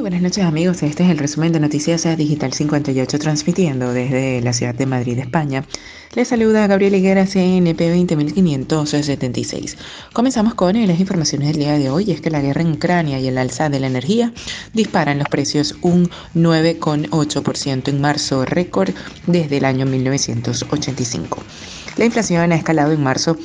Muy buenas noches amigos, este es el resumen de Noticias Digital 58 transmitiendo desde la ciudad de Madrid, España. Les saluda Gabriel Higuera, CNP 20576. Comenzamos con las informaciones del día de hoy, es que la guerra en Ucrania y el alza de la energía disparan los precios un 9,8% en marzo, récord desde el año 1985. La inflación ha escalado en marzo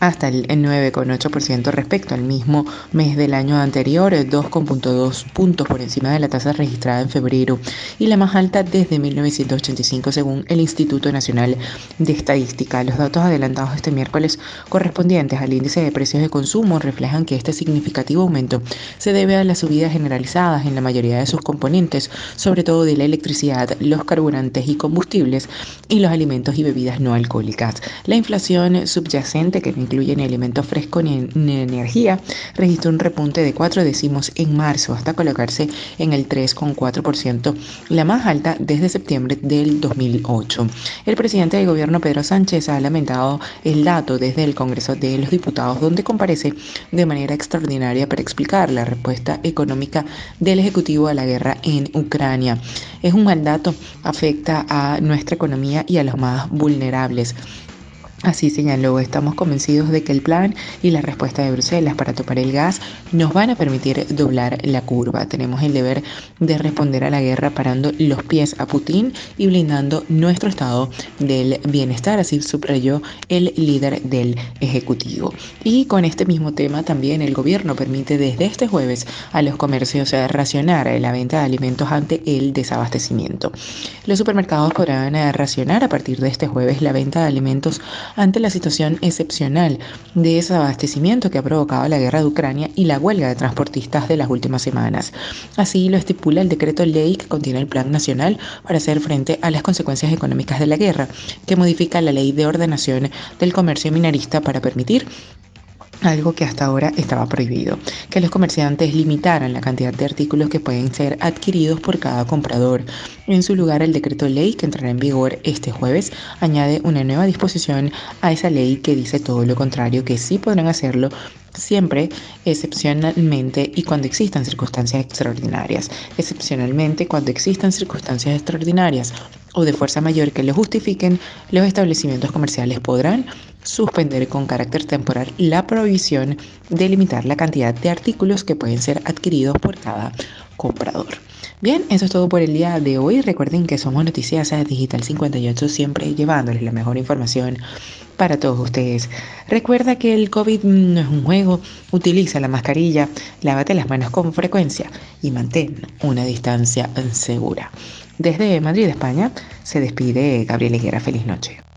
hasta el 9,8% respecto al mismo mes del año anterior, 2,2 puntos por encima de la tasa registrada en febrero y la más alta desde 1985 según el Instituto Nacional de Estadística. Los datos adelantados este miércoles correspondientes al índice de precios de consumo reflejan que este significativo aumento se debe a las subidas generalizadas en la mayoría de sus componentes, sobre todo de la electricidad, los carburantes y combustibles y los alimentos y bebidas no alcohólicas. La inflación subyacente que incluyen alimentos frescos ni, energía, registró un repunte de cuatro décimos en marzo hasta colocarse en el 3,4%, la más alta desde septiembre del 2008. El presidente del gobierno Pedro Sánchez ha lamentado el dato desde el Congreso de los Diputados, donde comparece de manera extraordinaria para explicar la respuesta económica del Ejecutivo a la guerra en Ucrania. Es un mal dato, afecta a nuestra economía y a los más vulnerables. Así señaló, estamos convencidos de que el plan y la respuesta de Bruselas para topar el gas nos van a permitir doblar la curva. Tenemos el deber de responder a la guerra parando los pies a Putin y blindando nuestro estado del bienestar, así subrayó el líder del Ejecutivo. Y con este mismo tema también el gobierno permite desde este jueves a los comercios racionar la venta de alimentos ante el desabastecimiento. Los supermercados podrán racionar a partir de este jueves la venta de alimentos ante la situación excepcional de desabastecimiento que ha provocado la guerra de Ucrania y la huelga de transportistas de las últimas semanas. Así lo estipula el decreto ley que contiene el Plan Nacional para hacer frente a las consecuencias económicas de la guerra, que modifica la ley de ordenación del comercio minorista para permitir algo que hasta ahora estaba prohibido, que los comerciantes limitaran la cantidad de artículos que pueden ser adquiridos por cada comprador. En su lugar, el decreto ley que entrará en vigor este jueves añade una nueva disposición a esa ley que dice todo lo contrario, que sí podrán hacerlo siempre excepcionalmente y cuando existan circunstancias extraordinarias. Excepcionalmente cuando existan circunstancias extraordinarias o de fuerza mayor que lo justifiquen, los establecimientos comerciales podrán suspender con carácter temporal la prohibición de limitar la cantidad de artículos que pueden ser adquiridos por cada comprador. Bien, eso es todo por el día de hoy. Recuerden que somos Noticias Digital 58, siempre llevándoles la mejor información para todos ustedes. Recuerda que el COVID no es un juego, utiliza la mascarilla, lávate las manos con frecuencia y mantén una distancia segura. Desde Madrid, España, se despide Gabriel Higuera. Feliz noche.